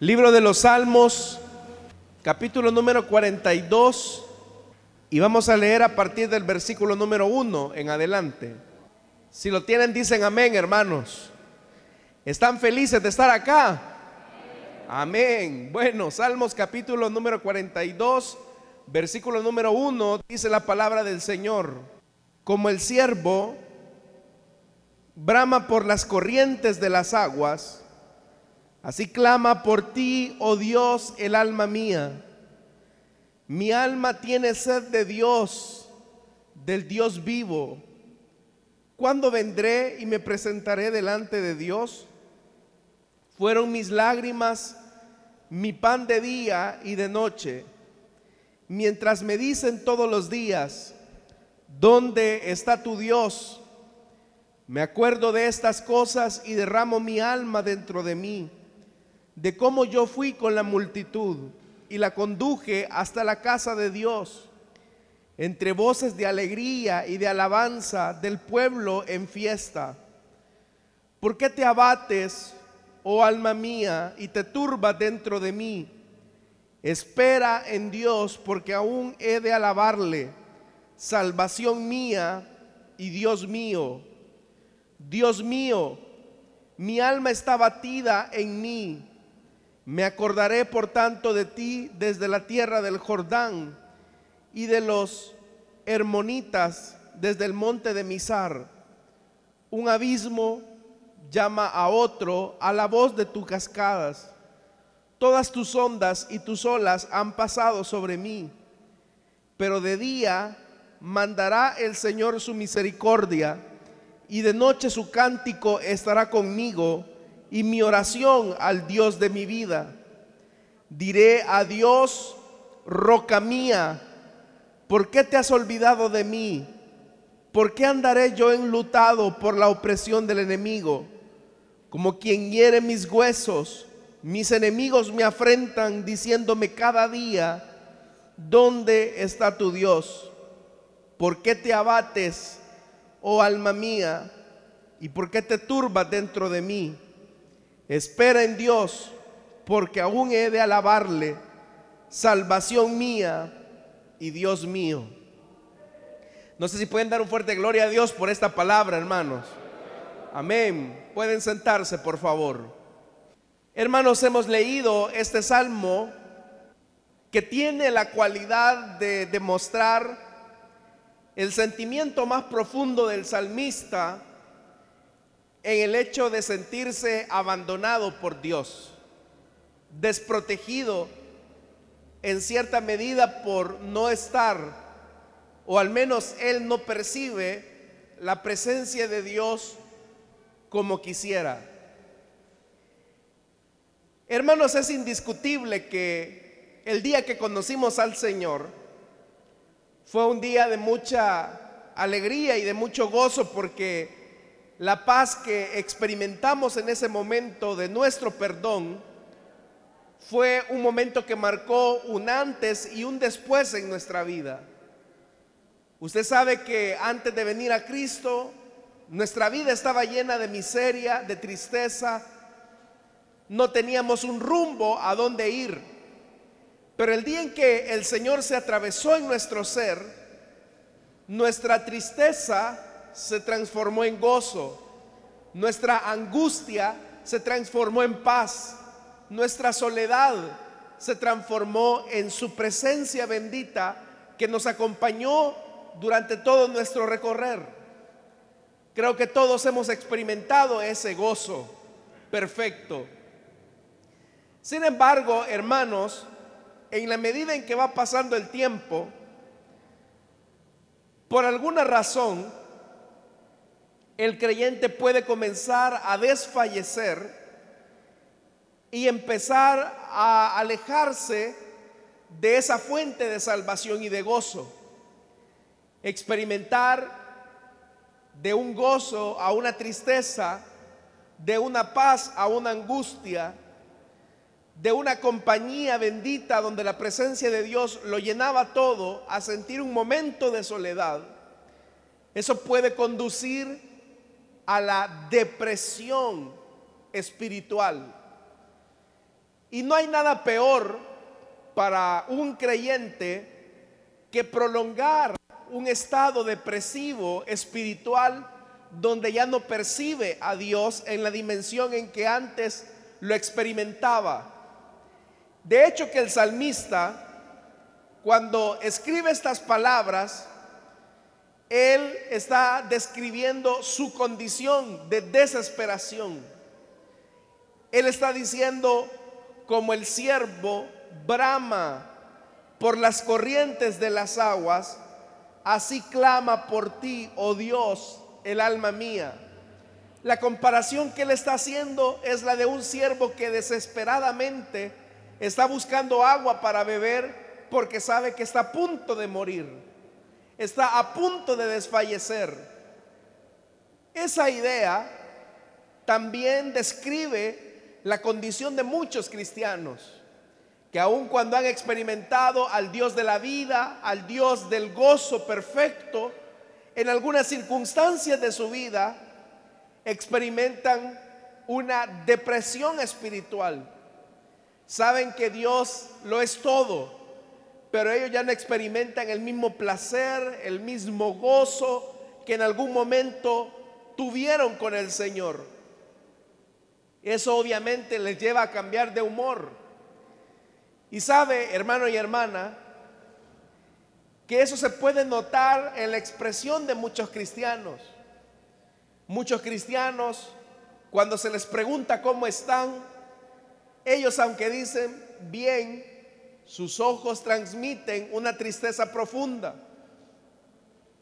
Libro de los Salmos, capítulo número 42, y vamos a leer a partir del versículo número 1 en adelante. Si lo tienen, dicen amén, hermanos. ¿Están felices de estar acá? Amén. Bueno, Salmos capítulo número 42, versículo número 1, dice la palabra del Señor. Como el siervo brama por las corrientes de las aguas, así clama por ti, oh Dios, el alma mía. Mi alma tiene sed de Dios, del Dios vivo. ¿Cuándo vendré y me presentaré delante de Dios? Fueron mis lágrimas mi pan de día y de noche, mientras me dicen todos los días, ¿dónde está tu Dios? Me acuerdo de estas cosas y derramo mi alma dentro de mí, de cómo yo fui con la multitud y la conduje hasta la casa de Dios, entre voces de alegría y de alabanza del pueblo en fiesta. ¿Por qué te abates? oh alma mía, y te turba dentro de mí. Espera en Dios, porque aún he de alabarle, salvación mía y Dios mío. Dios mío, mi alma está batida en mí. Me acordaré por tanto de ti desde la tierra del Jordán y de los hermonitas desde el monte de Misar. Un abismo llama a otro a la voz de tus cascadas. Todas tus ondas y tus olas han pasado sobre mí, pero de día mandará el Señor su misericordia y de noche su cántico estará conmigo y mi oración al Dios de mi vida. Diré a Dios, roca mía, ¿por qué te has olvidado de mí? ¿Por qué andaré yo enlutado por la opresión del enemigo? como quien hiere mis huesos. Mis enemigos me afrentan diciéndome cada día, ¿dónde está tu Dios? ¿Por qué te abates, oh alma mía? ¿Y por qué te turbas dentro de mí? Espera en Dios, porque aún he de alabarle, salvación mía y Dios mío. No sé si pueden dar un fuerte gloria a Dios por esta palabra, hermanos. Amén. Pueden sentarse, por favor. Hermanos, hemos leído este salmo que tiene la cualidad de demostrar el sentimiento más profundo del salmista en el hecho de sentirse abandonado por Dios, desprotegido en cierta medida por no estar, o al menos él no percibe la presencia de Dios como quisiera. Hermanos, es indiscutible que el día que conocimos al Señor fue un día de mucha alegría y de mucho gozo porque la paz que experimentamos en ese momento de nuestro perdón fue un momento que marcó un antes y un después en nuestra vida. Usted sabe que antes de venir a Cristo, nuestra vida estaba llena de miseria, de tristeza. No teníamos un rumbo a dónde ir. Pero el día en que el Señor se atravesó en nuestro ser, nuestra tristeza se transformó en gozo. Nuestra angustia se transformó en paz. Nuestra soledad se transformó en su presencia bendita que nos acompañó durante todo nuestro recorrer. Creo que todos hemos experimentado ese gozo perfecto. Sin embargo, hermanos, en la medida en que va pasando el tiempo, por alguna razón, el creyente puede comenzar a desfallecer y empezar a alejarse de esa fuente de salvación y de gozo. Experimentar de un gozo a una tristeza, de una paz a una angustia, de una compañía bendita donde la presencia de Dios lo llenaba todo, a sentir un momento de soledad, eso puede conducir a la depresión espiritual. Y no hay nada peor para un creyente que prolongar un estado depresivo espiritual donde ya no percibe a Dios en la dimensión en que antes lo experimentaba. De hecho que el salmista, cuando escribe estas palabras, él está describiendo su condición de desesperación. Él está diciendo, como el siervo brama por las corrientes de las aguas, así clama por ti, oh Dios, el alma mía. La comparación que él está haciendo es la de un siervo que desesperadamente está buscando agua para beber porque sabe que está a punto de morir está a punto de desfallecer. Esa idea también describe la condición de muchos cristianos, que aun cuando han experimentado al Dios de la vida, al Dios del gozo perfecto, en algunas circunstancias de su vida experimentan una depresión espiritual. Saben que Dios lo es todo, pero ellos ya no experimentan el mismo placer, el mismo gozo que en algún momento tuvieron con el Señor. Eso obviamente les lleva a cambiar de humor. Y sabe, hermano y hermana, que eso se puede notar en la expresión de muchos cristianos. Muchos cristianos, cuando se les pregunta cómo están, ellos aunque dicen bien, sus ojos transmiten una tristeza profunda.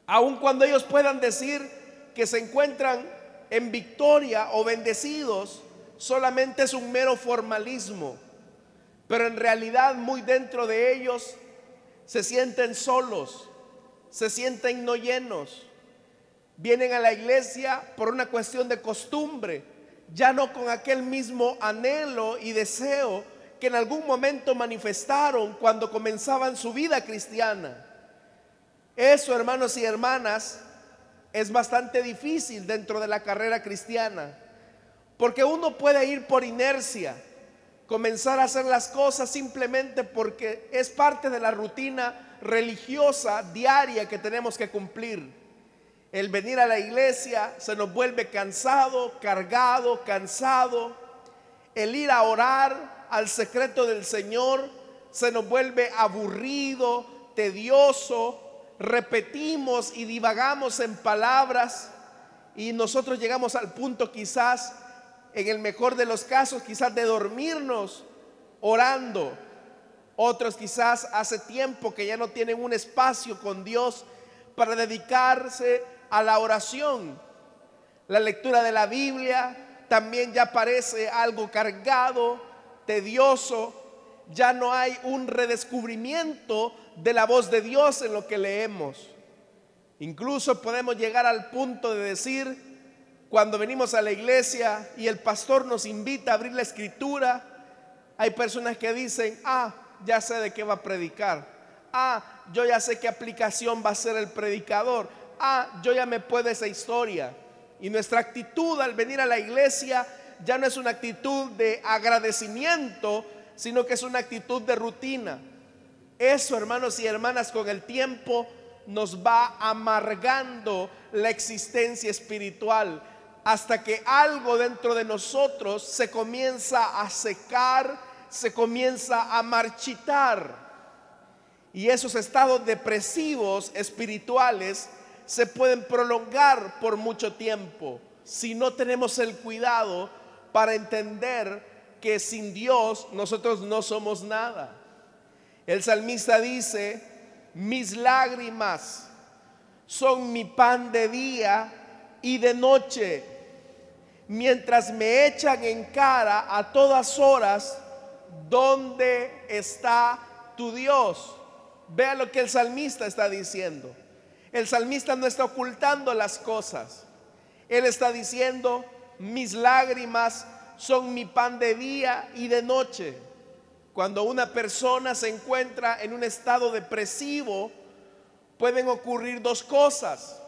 Aun cuando ellos puedan decir que se encuentran en victoria o bendecidos, solamente es un mero formalismo. Pero en realidad muy dentro de ellos se sienten solos, se sienten no llenos. Vienen a la iglesia por una cuestión de costumbre, ya no con aquel mismo anhelo y deseo que en algún momento manifestaron cuando comenzaban su vida cristiana. Eso, hermanos y hermanas, es bastante difícil dentro de la carrera cristiana, porque uno puede ir por inercia, comenzar a hacer las cosas simplemente porque es parte de la rutina religiosa diaria que tenemos que cumplir. El venir a la iglesia se nos vuelve cansado, cargado, cansado. El ir a orar al secreto del Señor se nos vuelve aburrido, tedioso, repetimos y divagamos en palabras y nosotros llegamos al punto quizás, en el mejor de los casos, quizás de dormirnos orando. Otros quizás hace tiempo que ya no tienen un espacio con Dios para dedicarse a la oración. La lectura de la Biblia también ya parece algo cargado, tedioso, ya no hay un redescubrimiento de la voz de Dios en lo que leemos. Incluso podemos llegar al punto de decir, cuando venimos a la iglesia y el pastor nos invita a abrir la escritura, hay personas que dicen, ah, ya sé de qué va a predicar. Ah, yo ya sé qué aplicación va a ser el predicador. Ah, yo ya me puedo esa historia. Y nuestra actitud al venir a la iglesia ya no es una actitud de agradecimiento, sino que es una actitud de rutina. Eso, hermanos y hermanas, con el tiempo nos va amargando la existencia espiritual hasta que algo dentro de nosotros se comienza a secar, se comienza a marchitar. Y esos estados depresivos espirituales se pueden prolongar por mucho tiempo si no tenemos el cuidado para entender que sin Dios nosotros no somos nada. El salmista dice, mis lágrimas son mi pan de día y de noche, mientras me echan en cara a todas horas, ¿dónde está tu Dios? Vea lo que el salmista está diciendo. El salmista no está ocultando las cosas. Él está diciendo, mis lágrimas son mi pan de día y de noche. Cuando una persona se encuentra en un estado depresivo, pueden ocurrir dos cosas.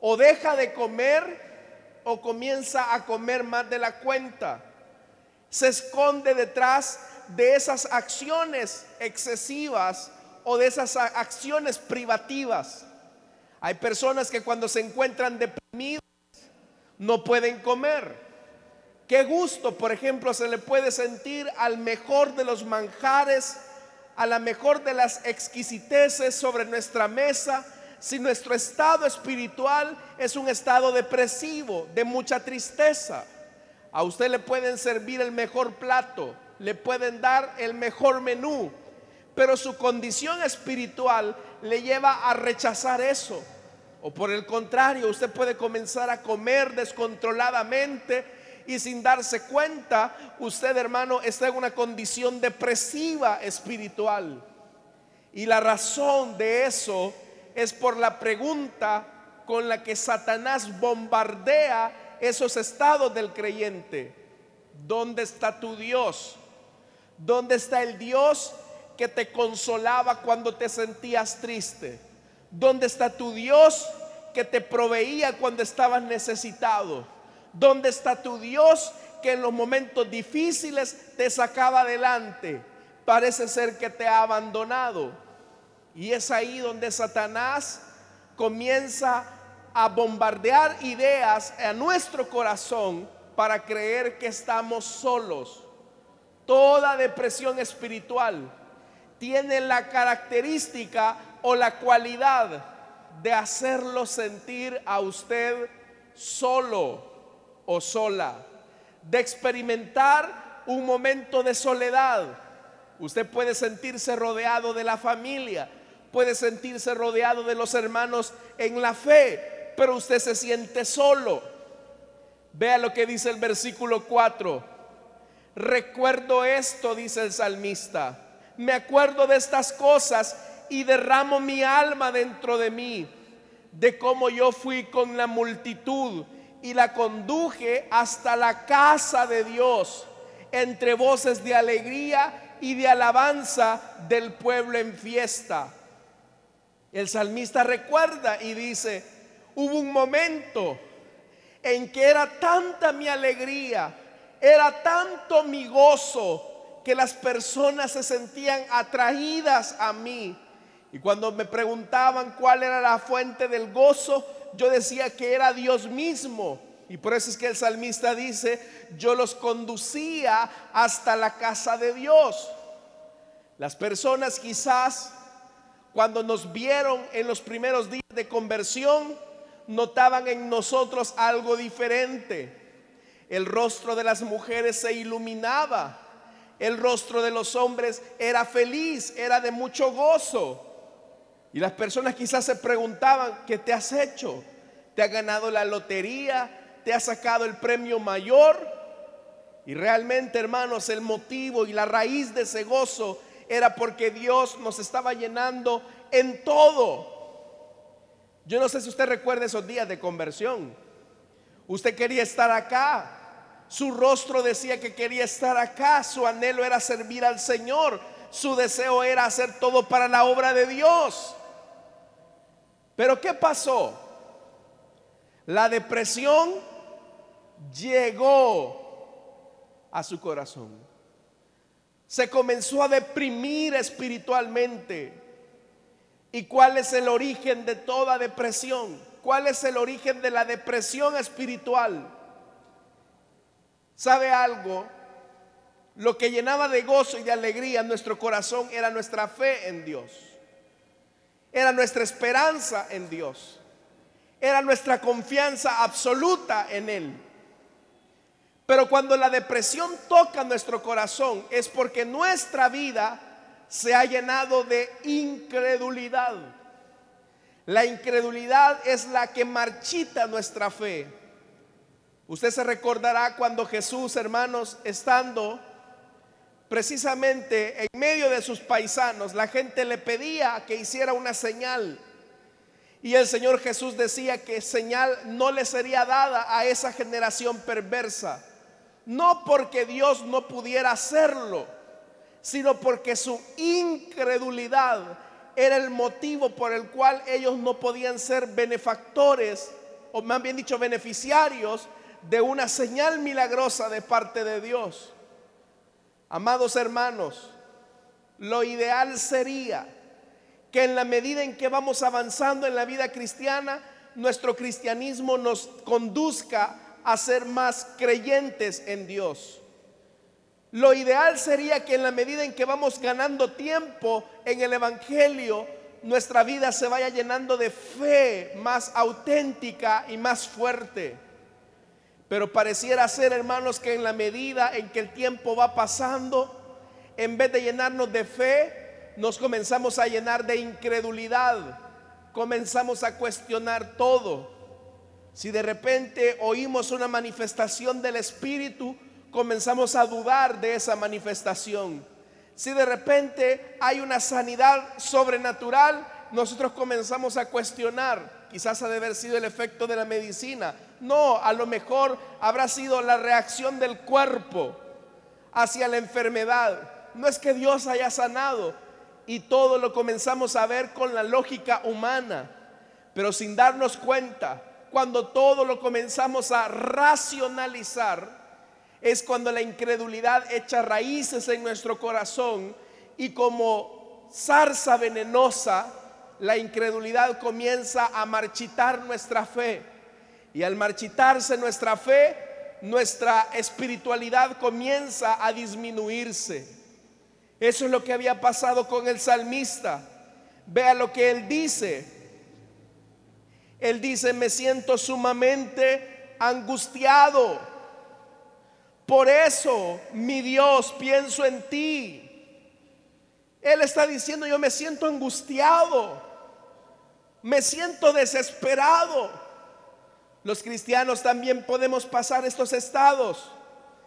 O deja de comer o comienza a comer más de la cuenta. se esconde detrás de esas acciones excesivas o de esas acciones privativas. Hay personas que cuando se encuentran deprimidas no pueden comer. Qué gusto, por ejemplo, se le puede sentir al mejor de los manjares, a la mejor de las exquisiteces sobre nuestra mesa, si nuestro estado espiritual es un estado depresivo, de mucha tristeza. A usted le pueden servir el mejor plato, le pueden dar el mejor menú, pero su condición espiritual le lleva a rechazar eso. O por el contrario, usted puede comenzar a comer descontroladamente y sin darse cuenta, usted hermano está en una condición depresiva espiritual. Y la razón de eso es por la pregunta con la que Satanás bombardea esos estados del creyente. ¿Dónde está tu Dios? ¿Dónde está el Dios que te consolaba cuando te sentías triste? ¿Dónde está tu Dios que te proveía cuando estabas necesitado? ¿Dónde está tu Dios que en los momentos difíciles te sacaba adelante? Parece ser que te ha abandonado. Y es ahí donde Satanás comienza a bombardear ideas a nuestro corazón para creer que estamos solos Toda depresión espiritual tiene la característica o la cualidad de hacerlo sentir a usted solo o sola, de experimentar un momento de soledad. Usted puede sentirse rodeado de la familia, puede sentirse rodeado de los hermanos en la fe, pero usted se siente solo. Vea lo que dice el versículo 4 Recuerdo esto, dice el salmista. Me acuerdo de estas cosas y derramo mi alma dentro de mí, de cómo yo fui con la multitud y la conduje hasta la casa de Dios, entre voces de alegría y de alabanza del pueblo en fiesta. El salmista recuerda y dice, hubo un momento en que era tanta mi alegría, era tanto mi gozo que las personas se sentían atraídas a mí. Y cuando me preguntaban cuál era la fuente del gozo, yo decía que era Dios mismo. Y por eso es que el salmista dice, yo los conducía hasta la casa de Dios. Las personas quizás cuando nos vieron en los primeros días de conversión, notaban en nosotros algo diferente. El rostro de las mujeres se iluminaba. El rostro de los hombres era feliz, era de mucho gozo. Y las personas quizás se preguntaban, ¿qué te has hecho? ¿Te ha ganado la lotería? ¿Te ha sacado el premio mayor? Y realmente, hermanos, el motivo y la raíz de ese gozo era porque Dios nos estaba llenando en todo. Yo no sé si usted recuerda esos días de conversión. Usted quería estar acá, su rostro decía que quería estar acá, su anhelo era servir al Señor, su deseo era hacer todo para la obra de Dios. Pero ¿qué pasó? La depresión llegó a su corazón. Se comenzó a deprimir espiritualmente. ¿Y cuál es el origen de toda depresión? ¿Cuál es el origen de la depresión espiritual? ¿Sabe algo? Lo que llenaba de gozo y de alegría nuestro corazón era nuestra fe en Dios. Era nuestra esperanza en Dios. Era nuestra confianza absoluta en Él. Pero cuando la depresión toca nuestro corazón es porque nuestra vida se ha llenado de incredulidad. La incredulidad es la que marchita nuestra fe. Usted se recordará cuando Jesús, hermanos, estando precisamente en medio de sus paisanos, la gente le pedía que hiciera una señal. Y el Señor Jesús decía que señal no le sería dada a esa generación perversa. No porque Dios no pudiera hacerlo, sino porque su incredulidad era el motivo por el cual ellos no podían ser benefactores, o más bien dicho, beneficiarios de una señal milagrosa de parte de Dios. Amados hermanos, lo ideal sería que en la medida en que vamos avanzando en la vida cristiana, nuestro cristianismo nos conduzca a ser más creyentes en Dios. Lo ideal sería que en la medida en que vamos ganando tiempo en el Evangelio, nuestra vida se vaya llenando de fe más auténtica y más fuerte. Pero pareciera ser, hermanos, que en la medida en que el tiempo va pasando, en vez de llenarnos de fe, nos comenzamos a llenar de incredulidad, comenzamos a cuestionar todo. Si de repente oímos una manifestación del Espíritu, comenzamos a dudar de esa manifestación. Si de repente hay una sanidad sobrenatural, nosotros comenzamos a cuestionar. Quizás ha de haber sido el efecto de la medicina. No, a lo mejor habrá sido la reacción del cuerpo hacia la enfermedad. No es que Dios haya sanado y todo lo comenzamos a ver con la lógica humana, pero sin darnos cuenta, cuando todo lo comenzamos a racionalizar, es cuando la incredulidad echa raíces en nuestro corazón y como zarza venenosa, la incredulidad comienza a marchitar nuestra fe. Y al marchitarse nuestra fe, nuestra espiritualidad comienza a disminuirse. Eso es lo que había pasado con el salmista. Vea lo que él dice. Él dice, me siento sumamente angustiado por eso, mi Dios, pienso en ti. Él está diciendo, yo me siento angustiado, me siento desesperado. Los cristianos también podemos pasar estos estados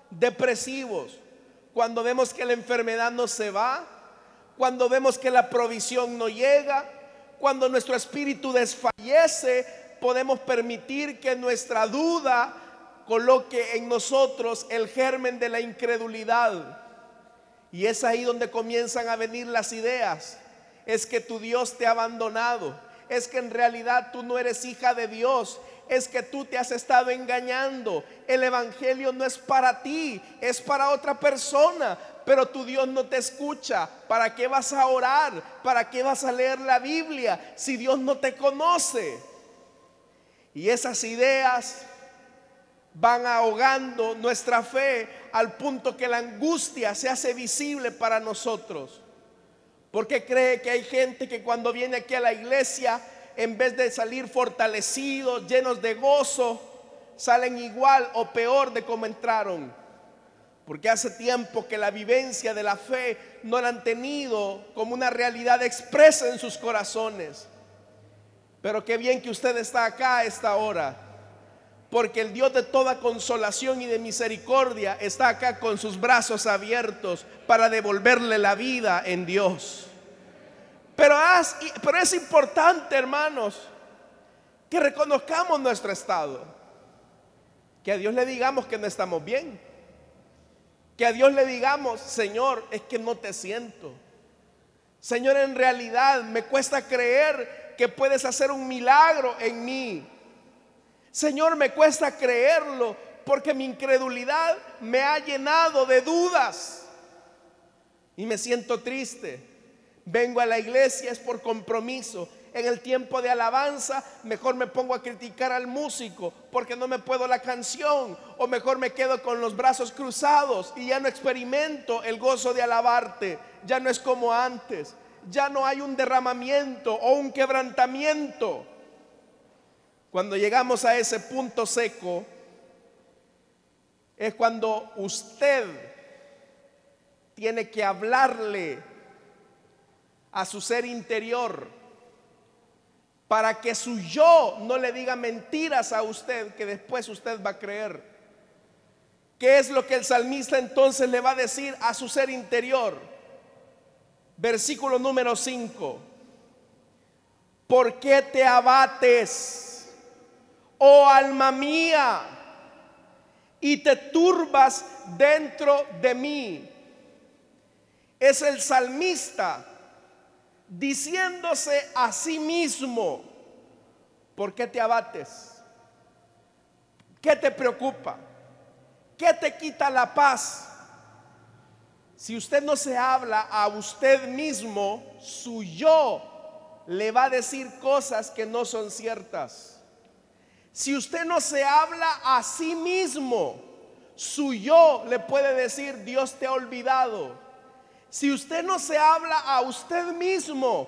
depresivos cuando vemos que la enfermedad no se va, cuando vemos que la provisión no llega, cuando nuestro espíritu desfallece, podemos permitir que nuestra duda coloque en nosotros el germen de la incredulidad. Y es ahí donde comienzan a venir las ideas. Es que tu Dios te ha abandonado. Es que en realidad tú no eres hija de Dios. Es que tú te has estado engañando. El Evangelio no es para ti, es para otra persona. Pero tu Dios no te escucha. ¿Para qué vas a orar? ¿Para qué vas a leer la Biblia si Dios no te conoce? Y esas ideas van ahogando nuestra fe al punto que la angustia se hace visible para nosotros. Porque cree que hay gente que cuando viene aquí a la iglesia, en vez de salir fortalecidos, llenos de gozo, salen igual o peor de como entraron. Porque hace tiempo que la vivencia de la fe no la han tenido como una realidad expresa en sus corazones. Pero qué bien que usted está acá a esta hora porque el Dios de toda consolación y de misericordia está acá con sus brazos abiertos para devolverle la vida en Dios. Pero es, importante, hermanos, que reconozcamos nuestro estado. Que a Dios le digamos que no estamos bien. Que a Dios le digamos, Señor, es que no te siento. Señor, en realidad me cuesta creer que puedes hacer un milagro en mí. Señor, me cuesta creerlo porque mi incredulidad me ha llenado de dudas y me siento triste. Vengo a la iglesia es por compromiso. En el tiempo de alabanza, mejor me pongo a criticar al músico porque no me puedo la canción. O mejor me quedo con los brazos cruzados y ya no experimento el gozo de alabarte. Ya no es como antes. Ya no hay un derramamiento o un quebrantamiento. Cuando llegamos a ese punto seco, es cuando usted tiene que hablarle a su ser interior para que su yo no le diga mentiras a usted que después usted va a creer. ¿Qué es lo que el salmista entonces le va a decir a su ser interior? Versículo número 5. ¿Por qué te abates? oh alma mía, y te turbas dentro de mí. Es el salmista diciéndose a sí mismo, ¿por qué te abates? ¿Qué te preocupa? ¿Qué te quita la paz? Si usted no se habla a usted mismo, su yo le va a decir cosas que no son ciertas. Si usted no se habla a sí mismo, su yo le puede decir, Dios te ha olvidado. Si usted no se habla a usted mismo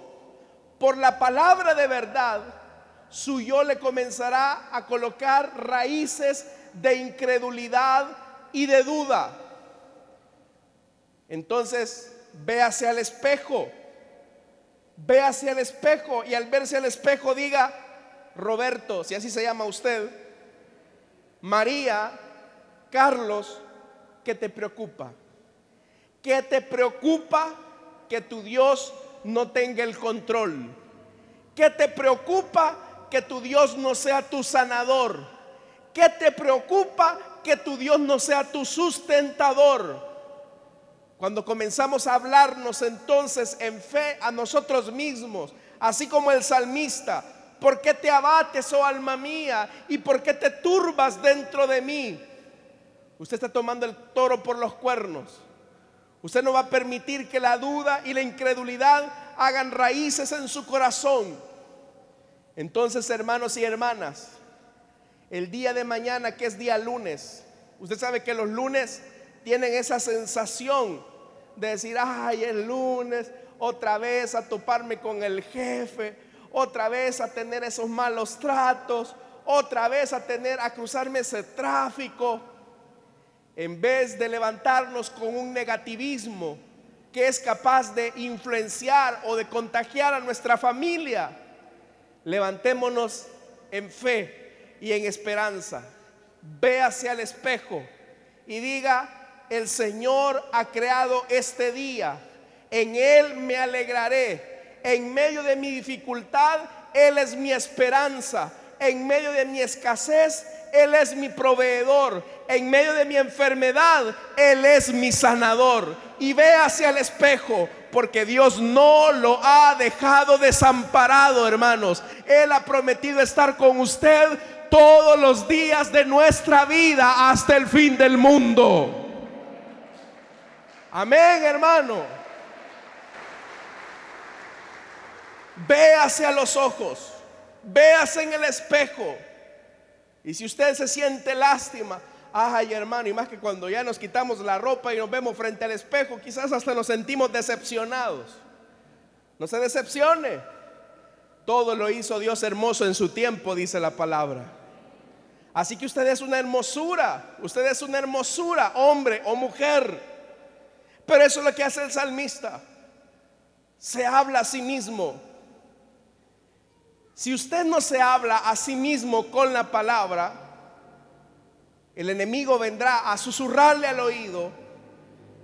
por la palabra de verdad, su yo le comenzará a colocar raíces de incredulidad y de duda. Entonces, véase al espejo. Véase al espejo y al verse al espejo diga, Roberto, si así se llama usted, María, Carlos, ¿qué te preocupa? ¿Qué te preocupa que tu Dios no tenga el control? ¿Qué te preocupa que tu Dios no sea tu sanador? ¿Qué te preocupa que tu Dios no sea tu sustentador? Cuando comenzamos a hablarnos entonces en fe a nosotros mismos, así como el salmista, ¿por qué te abates, oh alma mía? ¿Y por qué te turbas dentro de mí? Usted está tomando el toro por los cuernos. Usted no va a permitir que la duda y la incredulidad hagan raíces en su corazón. Entonces, hermanos y hermanas, el día de mañana, que es día lunes, usted sabe que los lunes tienen esa sensación de decir, ay, el lunes, otra vez a toparme con el jefe, otra vez a tener esos malos tratos, otra vez a tener, a cruzarme ese tráfico, en vez de levantarnos con un negativismo que es capaz de influenciar o de contagiar a nuestra familia, levantémonos en fe y en esperanza. Véase al espejo y diga, el Señor ha creado este día. En Él me alegraré. En medio de mi dificultad, Él es mi esperanza. En medio de mi escasez, Él es mi proveedor. En medio de mi enfermedad, Él es mi sanador. Y ve hacia el espejo, porque Dios no lo ha dejado desamparado, hermanos. Él ha prometido estar con usted todos los días de nuestra vida hasta el fin del mundo. Amén, hermano. Véase a los ojos, véase en el espejo. Y si usted se siente lástima, ay hermano, y más que cuando ya nos quitamos la ropa y nos vemos frente al espejo, quizás hasta nos sentimos decepcionados. No se decepcione. Todo lo hizo Dios hermoso en su tiempo, dice la palabra. Así que usted es una hermosura, usted es una hermosura, hombre o mujer. Pero eso es lo que hace el salmista. Se habla a sí mismo. Si usted no se habla a sí mismo con la palabra, el enemigo vendrá a susurrarle al oído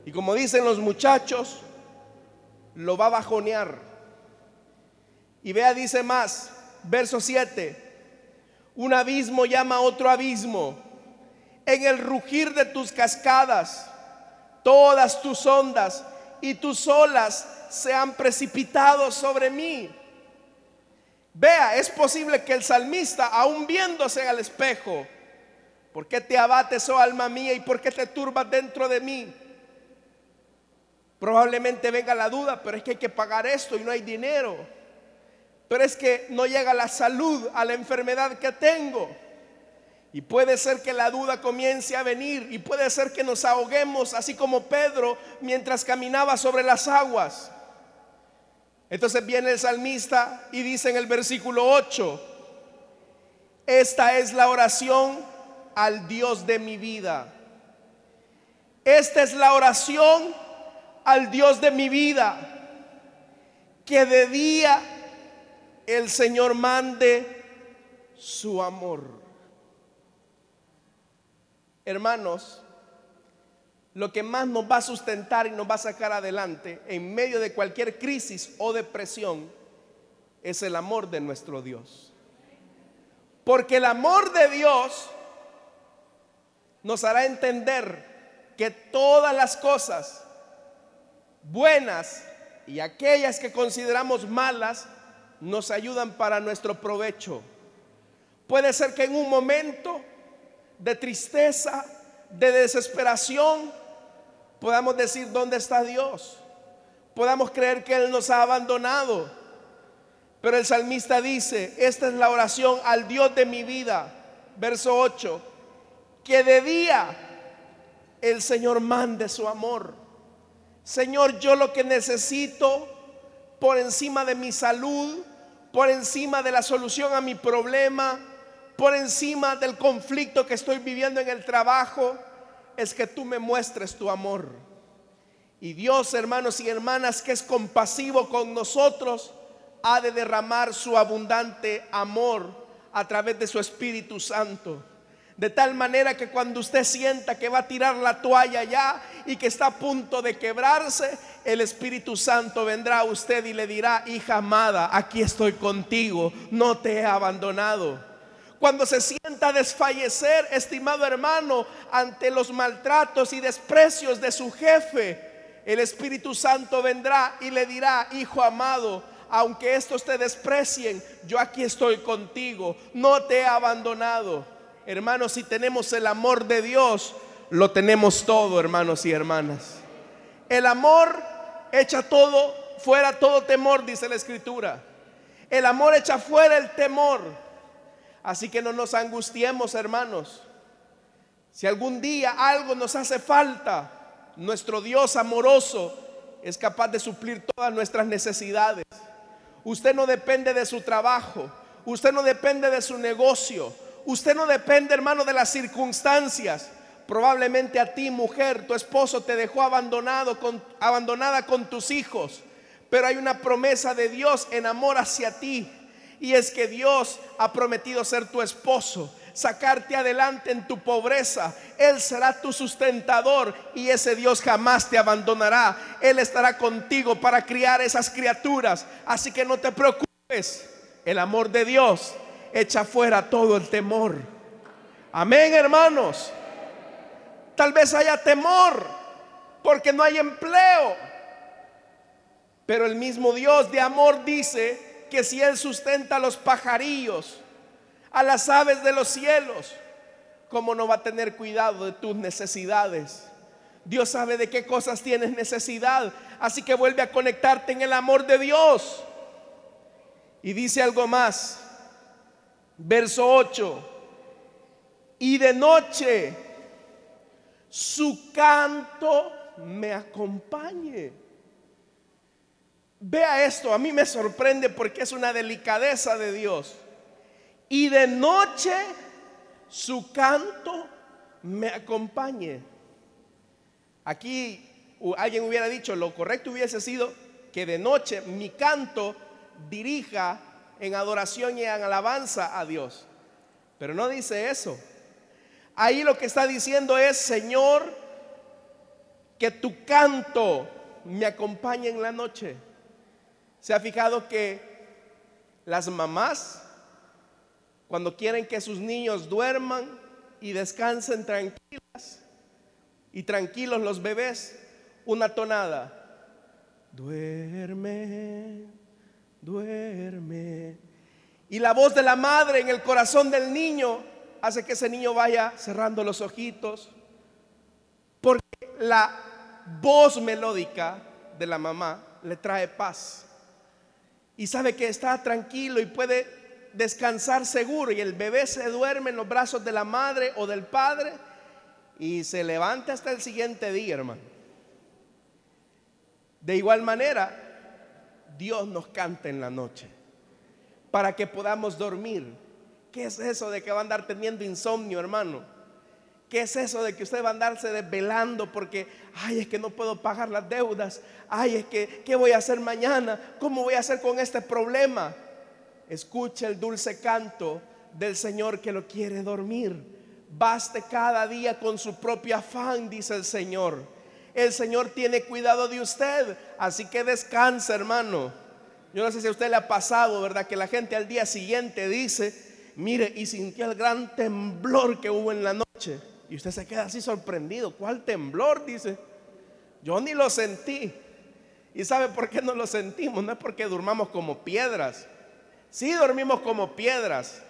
y como dicen los muchachos, lo va a bajonear. Y vea, dice más, verso 7, un abismo llama a otro abismo, en el rugir de tus cascadas todas tus ondas y tus olas se han precipitado sobre mí. Vea, es posible que el salmista, aún viéndose al espejo, ¿por qué te abates, oh alma mía, y por qué te turbas dentro de mí? Probablemente venga la duda, pero es que hay que pagar esto y no hay dinero. Pero es que no llega la salud a la enfermedad que tengo. Y puede ser que la duda comience a venir y puede ser que nos ahoguemos, así como Pedro mientras caminaba sobre las aguas. Entonces viene el salmista y dice en el versículo 8, esta es la oración al Dios de mi vida. Esta es la oración al Dios de mi vida. Que de día el Señor mande su amor. Hermanos, lo que más nos va a sustentar y nos va a sacar adelante en medio de cualquier crisis o depresión es el amor de nuestro Dios. Porque el amor de Dios nos hará entender que todas las cosas buenas y aquellas que consideramos malas nos ayudan para nuestro provecho. Puede ser que en un momento de tristeza, de desesperación, podamos decir, ¿dónde está Dios? Podamos creer que Él nos ha abandonado. Pero el salmista dice, esta es la oración al Dios de mi vida, verso 8, que de día el Señor mande su amor. Señor, yo lo que necesito por encima de mi salud, por encima de la solución a mi problema, por encima del conflicto que estoy viviendo en el trabajo, es que tú me muestres tu amor. Y Dios, hermanos y hermanas, que es compasivo con nosotros, ha de derramar su abundante amor a través de su Espíritu Santo. De tal manera que cuando usted sienta que va a tirar la toalla ya y que está a punto de quebrarse, el Espíritu Santo vendrá a usted y le dirá, hija amada, aquí estoy contigo, no te he abandonado. Cuando se sienta desfallecer, estimado hermano, ante los maltratos y desprecios de su jefe, el Espíritu Santo vendrá y le dirá, hijo amado, aunque estos te desprecien, yo aquí estoy contigo, no te he abandonado. Hermanos, si tenemos el amor de Dios, lo tenemos todo, hermanos y hermanas. El amor echa todo, fuera todo temor, dice la escritura. El amor echa fuera el temor. Así que no nos angustiemos, hermanos. Si algún día algo nos hace falta, nuestro Dios amoroso es capaz de suplir todas nuestras necesidades. Usted no depende de su trabajo, usted no depende de su negocio, Usted no depende, hermano, de las circunstancias. Probablemente a ti, mujer, tu esposo te dejó abandonado abandonada con tus hijos. Pero hay una promesa de Dios en amor hacia ti. Y es que Dios ha prometido ser tu esposo, sacarte adelante en tu pobreza. Él será tu sustentador y ese Dios jamás te abandonará. Él estará contigo para criar esas criaturas. Así que no te preocupes. El amor de Dios echa fuera todo el temor. Amén, hermanos. Tal vez haya temor porque no hay empleo. Pero el mismo Dios de amor dice que si Él sustenta a los pajarillos, a las aves de los cielos, ¿cómo no va a tener cuidado de tus necesidades? Dios sabe de qué cosas tienes necesidad. Así que vuelve a conectarte en el amor de Dios. Y dice algo más. Verso 8. Y de noche su canto me acompañe. Vea esto, a mí me sorprende porque es una delicadeza de Dios. Y de noche su canto me acompañe. Aquí alguien hubiera dicho, lo correcto hubiese sido que de noche mi canto dirija en adoración y en alabanza a Dios. Pero no dice eso. Ahí lo que está diciendo es, Señor, que tu canto me acompañe en la noche. ¿Se ha fijado que las mamás, cuando quieren que sus niños duerman y descansen tranquilas y tranquilos los bebés, una tonada, duerme, duerme. Y la voz de la madre en el corazón del niño hace que ese niño vaya cerrando los ojitos. Porque la voz melódica de la mamá le trae paz. Y sabe que está tranquilo y puede descansar seguro. Y el bebé se duerme en los brazos de la madre o del padre y se levanta hasta el siguiente día, hermano. De igual manera, Dios nos canta en la noche para que podamos dormir. ¿Qué es eso de que va a andar teniendo insomnio, hermano? ¿Qué es eso de que usted va a andarse desvelando porque, ay, es que no puedo pagar las deudas? Ay, es que, ¿qué voy a hacer mañana? ¿Cómo voy a hacer con este problema? Escucha el dulce canto del Señor que lo quiere dormir. Baste cada día con su propio afán, dice el Señor el Señor tiene cuidado de usted. Así que descansa, hermano. Yo no sé si a usted le ha pasado, ¿verdad? Que la gente al día siguiente dice, mire, y sintió el gran temblor que hubo en la noche. Y usted se queda así sorprendido. ¿Cuál temblor? Dice. Yo ni lo sentí. ¿Y sabe por qué no lo sentimos? No es porque durmamos como piedras. Sí dormimos como piedras,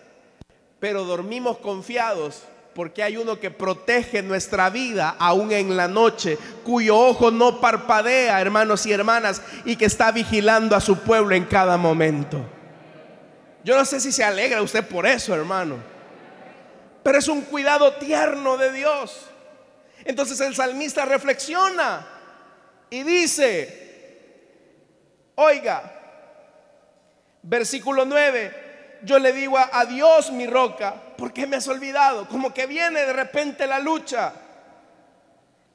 pero dormimos confiados porque hay uno que protege nuestra vida aún en la noche, cuyo ojo no parpadea, hermanos y hermanas, y que está vigilando a su pueblo en cada momento. Yo no sé si se alegra usted por eso, hermano, pero es un cuidado tierno de Dios. Entonces el salmista reflexiona y dice, oiga, versículo 9, yo le digo a, Dios mi roca, ¿por qué me has olvidado? Como que viene de repente la lucha.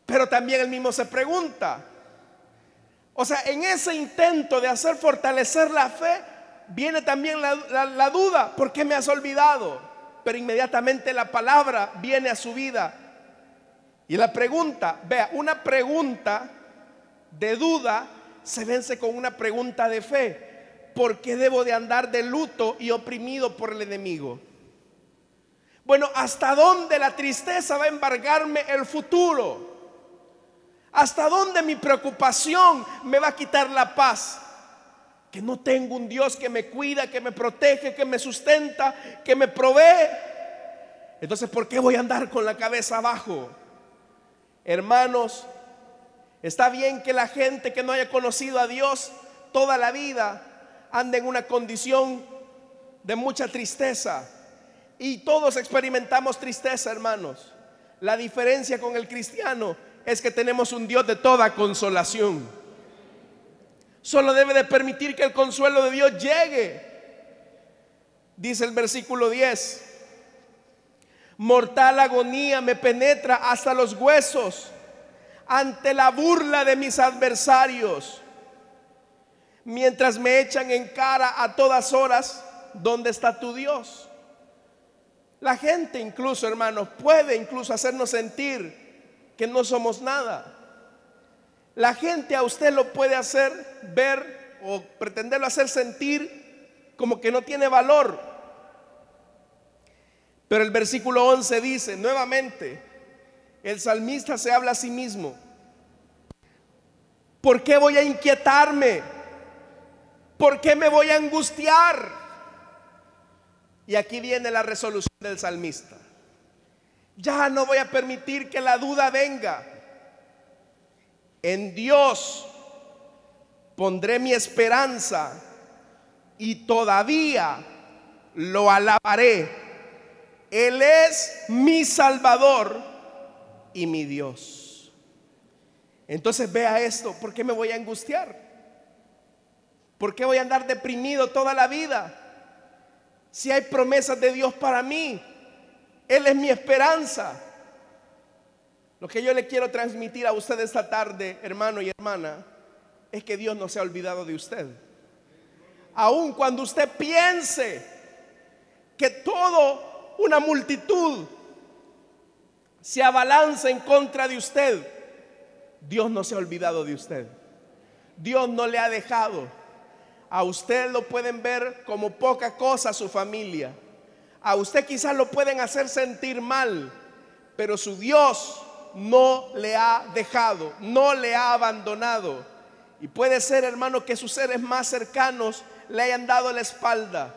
Pero también él mismo se pregunta. O sea, en ese intento de hacer fortalecer la fe, viene también la, la duda, ¿por qué me has olvidado? Pero inmediatamente la palabra viene a su vida. Y la pregunta, vea, una pregunta de duda se vence con una pregunta de fe. ¿por qué debo de andar de luto y oprimido por el enemigo? Bueno, ¿hasta dónde la tristeza va a embargarme el futuro? ¿Hasta dónde mi preocupación me va a quitar la paz? Que no tengo un Dios que me cuida, que me protege, que me sustenta, que me provee. Entonces, ¿por qué voy a andar con la cabeza abajo? Hermanos, está bien que la gente que no haya conocido a Dios toda la vida anda en una condición de mucha tristeza. Y todos experimentamos tristeza, hermanos. La diferencia con el cristiano es que tenemos un Dios de toda consolación. Solo debe de permitir que el consuelo de Dios llegue. Dice el versículo 10. Mortal agonía me penetra hasta los huesos ante la burla de mis adversarios mientras me echan en cara a todas horas, ¿dónde está tu Dios? La gente incluso, hermanos, puede incluso hacernos sentir que no somos nada. La gente a usted lo puede hacer ver o pretenderlo hacer sentir como que no tiene valor. Pero el versículo 11 dice nuevamente, el salmista se habla a sí mismo. ¿Por qué voy a inquietarme? ¿Por qué me voy a angustiar? Y aquí viene la resolución del salmista. Ya no voy a permitir que la duda venga. En Dios pondré mi esperanza y todavía lo alabaré. Él es mi Salvador y mi Dios. Entonces vea esto, ¿por qué me voy a angustiar? ¿Por qué voy a andar deprimido toda la vida? Si hay promesas de Dios para mí, Él es mi esperanza. Lo que yo le quiero transmitir a usted esta tarde, hermano y hermana, es que Dios no se ha olvidado de usted. Aun cuando usted piense que todo una multitud se abalanza en contra de usted, Dios no se ha olvidado de usted. Dios no le ha dejado. A usted lo pueden ver como poca cosa su familia. A usted quizás lo pueden hacer sentir mal, pero su Dios no le ha dejado, no le ha abandonado. Y puede ser, hermano, que sus seres más cercanos le hayan dado la espalda.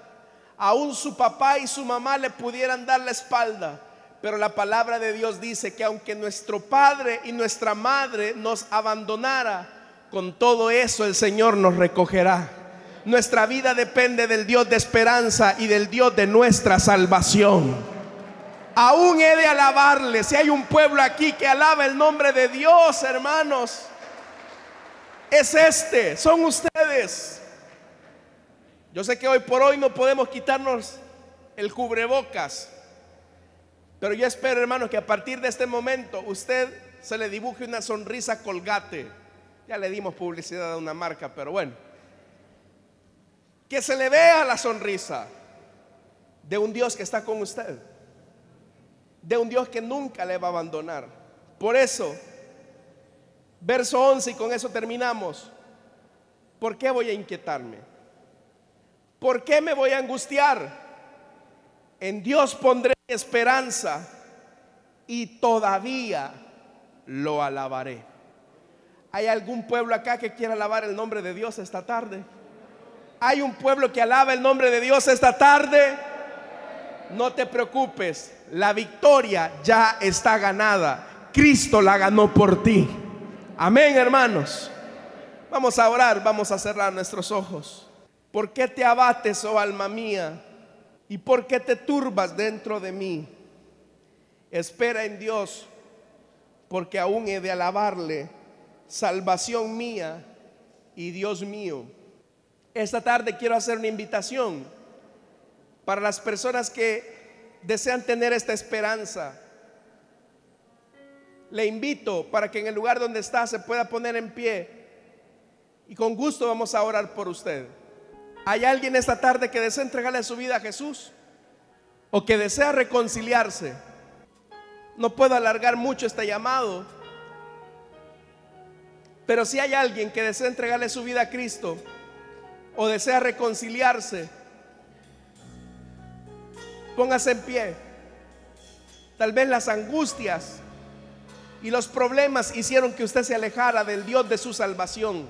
Aún su papá y su mamá le pudieran dar la espalda. Pero la palabra de Dios dice que aunque nuestro padre y nuestra madre nos abandonara, con todo eso el Señor nos recogerá. Nuestra vida depende del Dios de esperanza y del Dios de nuestra salvación. Aún he de alabarle. Si hay un pueblo aquí que alaba el nombre de Dios, hermanos, es este, son ustedes. Yo sé que hoy por hoy no podemos quitarnos el cubrebocas, pero yo espero, hermanos, que a partir de este momento usted se le dibuje una sonrisa colgate. Ya le dimos publicidad a una marca, pero bueno que se le vea la sonrisa de un Dios que está con usted, de un Dios que nunca le va a abandonar. Por eso, verso 11, y con eso terminamos. ¿Por qué voy a inquietarme? ¿Por qué me voy a angustiar? En Dios pondré esperanza y todavía lo alabaré. ¿Hay algún pueblo acá que quiera alabar el nombre de Dios esta tarde? Hay un pueblo que alaba el nombre de Dios esta tarde. No te preocupes, la victoria ya está ganada. Cristo la ganó por ti. Amén, hermanos. Vamos a orar, vamos a cerrar nuestros ojos. ¿Por qué te abates, oh alma mía? ¿Y por qué te turbas dentro de mí? Espera en Dios, porque aún he de alabarle, salvación mía y Dios mío. Esta tarde quiero hacer una invitación para las personas que desean tener esta esperanza. Le invito para que en el lugar donde está se pueda poner en pie y con gusto vamos a orar por usted. ¿Hay alguien esta tarde que desea entregarle su vida a Jesús? ¿O que desea reconciliarse? No puedo alargar mucho este llamado, pero si hay alguien que desea entregarle su vida a Cristo, o desea reconciliarse, póngase en pie. Tal vez las angustias y los problemas hicieron que usted se alejara del Dios de su salvación.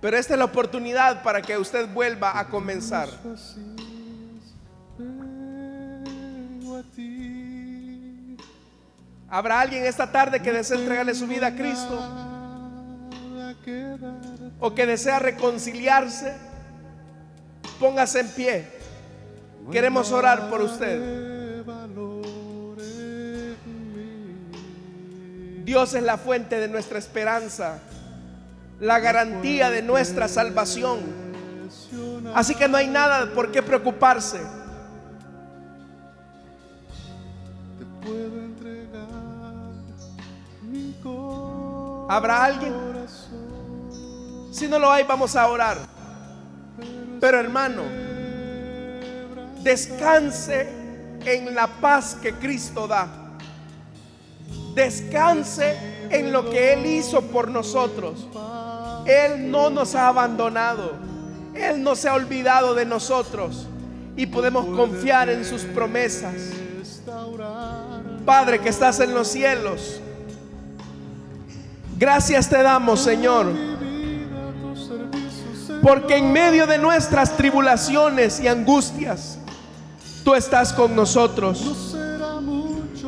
Pero esta es la oportunidad para que usted vuelva a comenzar. ¿Habrá alguien esta tarde que desea entregarle su vida a Cristo? o que desea reconciliarse, póngase en pie. Queremos orar por usted. Dios es la fuente de nuestra esperanza, la garantía de nuestra salvación. Así que no hay nada por qué preocuparse. ¿Habrá alguien? Si no lo hay, vamos a orar. Pero hermano, descanse en la paz que Cristo da. Descanse en lo que Él hizo por nosotros. Él no nos ha abandonado. Él no se ha olvidado de nosotros. Y podemos confiar en sus promesas. Padre que estás en los cielos. Gracias te damos, Señor porque en medio de nuestras tribulaciones y angustias, tú estás con nosotros.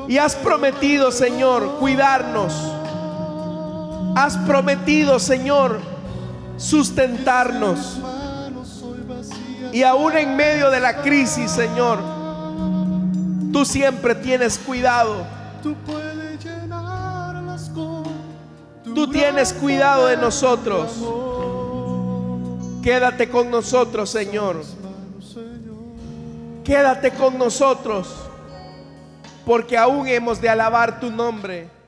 Y has prometido, Señor, cuidarnos. Has prometido, Señor, sustentarnos. Y aún en medio de la crisis, Señor, tú siempre tienes cuidado. Tú tienes cuidado de nosotros. Quédate con nosotros, Señor. Quédate con nosotros, porque aún hemos de alabar tu nombre.